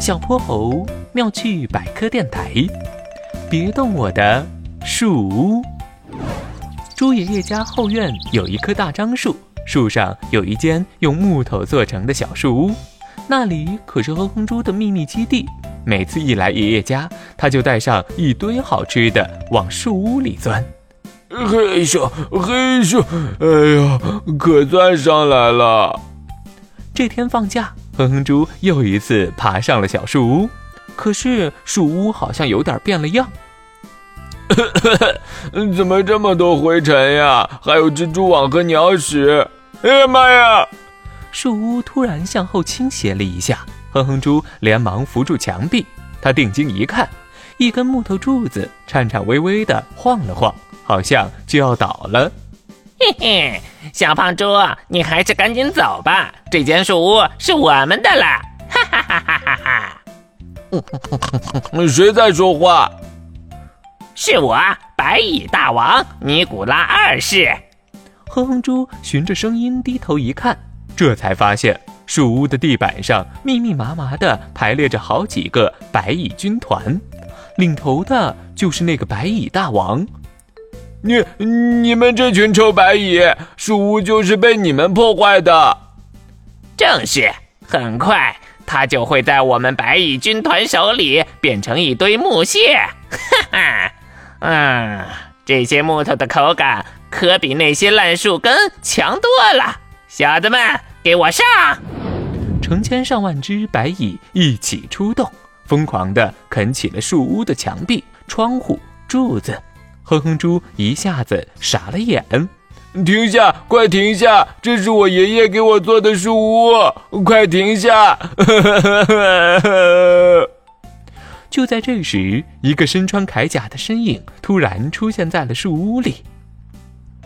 小泼猴妙趣百科电台，别动我的树屋。猪爷爷家后院有一棵大樟树，树上有一间用木头做成的小树屋，那里可是哼哼猪的秘密基地。每次一来爷爷家，他就带上一堆好吃的往树屋里钻。嘿咻嘿咻，哎呀，可算上来了！这天放假，哼哼猪又一次爬上了小树屋，可是树屋好像有点变了样。怎么这么多灰尘呀？还有蜘蛛网和鸟屎！哎呀妈呀！树屋突然向后倾斜了一下，哼哼猪连忙扶住墙壁。他定睛一看，一根木头柱子颤颤巍巍地晃了晃。好像就要倒了，嘿嘿，小胖猪，你还是赶紧走吧，这间树屋是我们的了，哈哈哈哈哈哈！谁在说话？是我，白蚁大王尼古拉二世。哼哼猪循着声音低头一看，这才发现树屋的地板上密密麻麻的排列着好几个白蚁军团，领头的就是那个白蚁大王。你你们这群臭白蚁，树屋就是被你们破坏的。正是，很快它就会在我们白蚁军团手里变成一堆木屑。哈哈，嗯，这些木头的口感可比那些烂树根强多了。小子们，给我上！成千上万只白蚁一起出动，疯狂地啃起了树屋的墙壁、窗户、柱子。哼哼猪一下子傻了眼，停下！快停下！这是我爷爷给我做的树屋，快停下！就在这时，一个身穿铠甲的身影突然出现在了树屋里，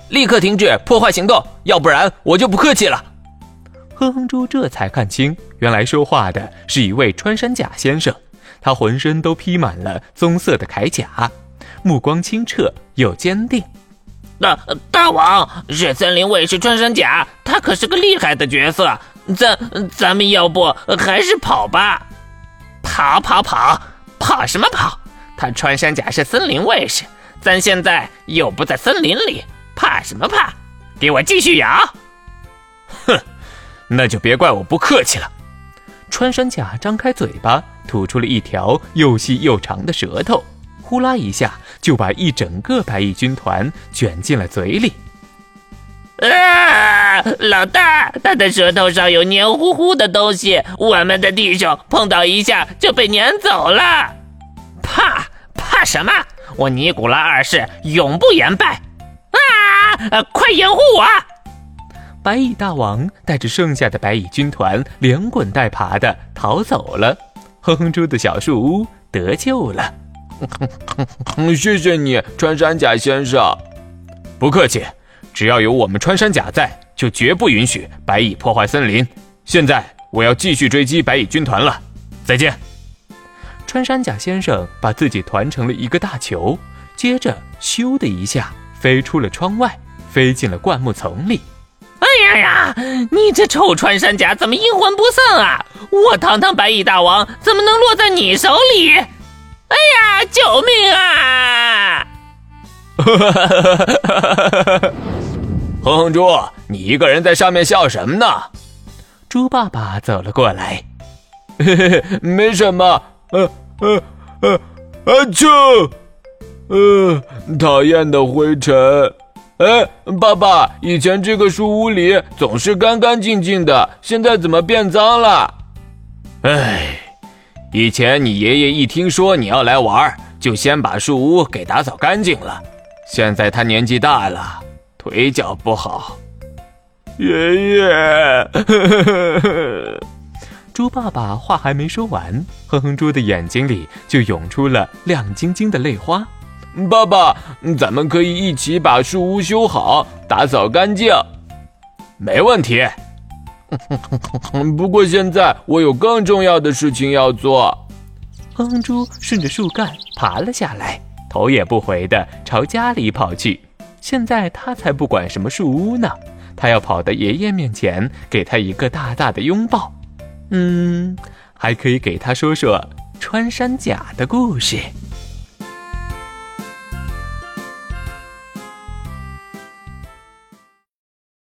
立刻停止破坏行动，要不然我就不客气了。哼哼猪这才看清，原来说话的是一位穿山甲先生，他浑身都披满了棕色的铠甲。目光清澈又坚定，大大王是森林卫士穿山甲，他可是个厉害的角色。咱咱们要不还是跑吧？跑跑跑，跑什么跑？他穿山甲是森林卫士，咱现在又不在森林里，怕什么怕？给我继续咬！哼，那就别怪我不客气了。穿山甲张开嘴巴，吐出了一条又细又长的舌头。呼啦一下，就把一整个白蚁军团卷进了嘴里。啊！老大，他的舌头上有黏糊糊的东西，我们的弟兄碰到一下就被撵走了。怕怕什么？我尼古拉二世永不言败！啊！快掩护我！白蚁大王带着剩下的白蚁军团连滚带爬的逃走了。哼哼猪的小树屋得救了。谢谢你，穿山甲先生。不客气，只要有我们穿山甲在，就绝不允许白蚁破坏森林。现在我要继续追击白蚁军团了，再见。穿山甲先生把自己团成了一个大球，接着咻的一下飞出了窗外，飞进了灌木丛里。哎呀呀，你这臭穿山甲怎么阴魂不散啊？我堂堂白蚁大王怎么能落在你手里？哎呀！救命啊！哼哼猪，你一个人在上面笑什么呢？猪爸爸走了过来，嘿嘿嘿，没什么。呃呃呃，啊啾！呃，讨厌的灰尘。哎，爸爸，以前这个树屋里总是干干净净的，现在怎么变脏了？哎。以前你爷爷一听说你要来玩，就先把树屋给打扫干净了。现在他年纪大了，腿脚不好。爷爷，猪爸爸话还没说完，哼哼猪的眼睛里就涌出了亮晶晶的泪花。爸爸，咱们可以一起把树屋修好，打扫干净。没问题。不过现在我有更重要的事情要做。哼猪顺着树干爬了下来，头也不回地朝家里跑去。现在他才不管什么树屋呢，他要跑到爷爷面前，给他一个大大的拥抱。嗯，还可以给他说说穿山甲的故事。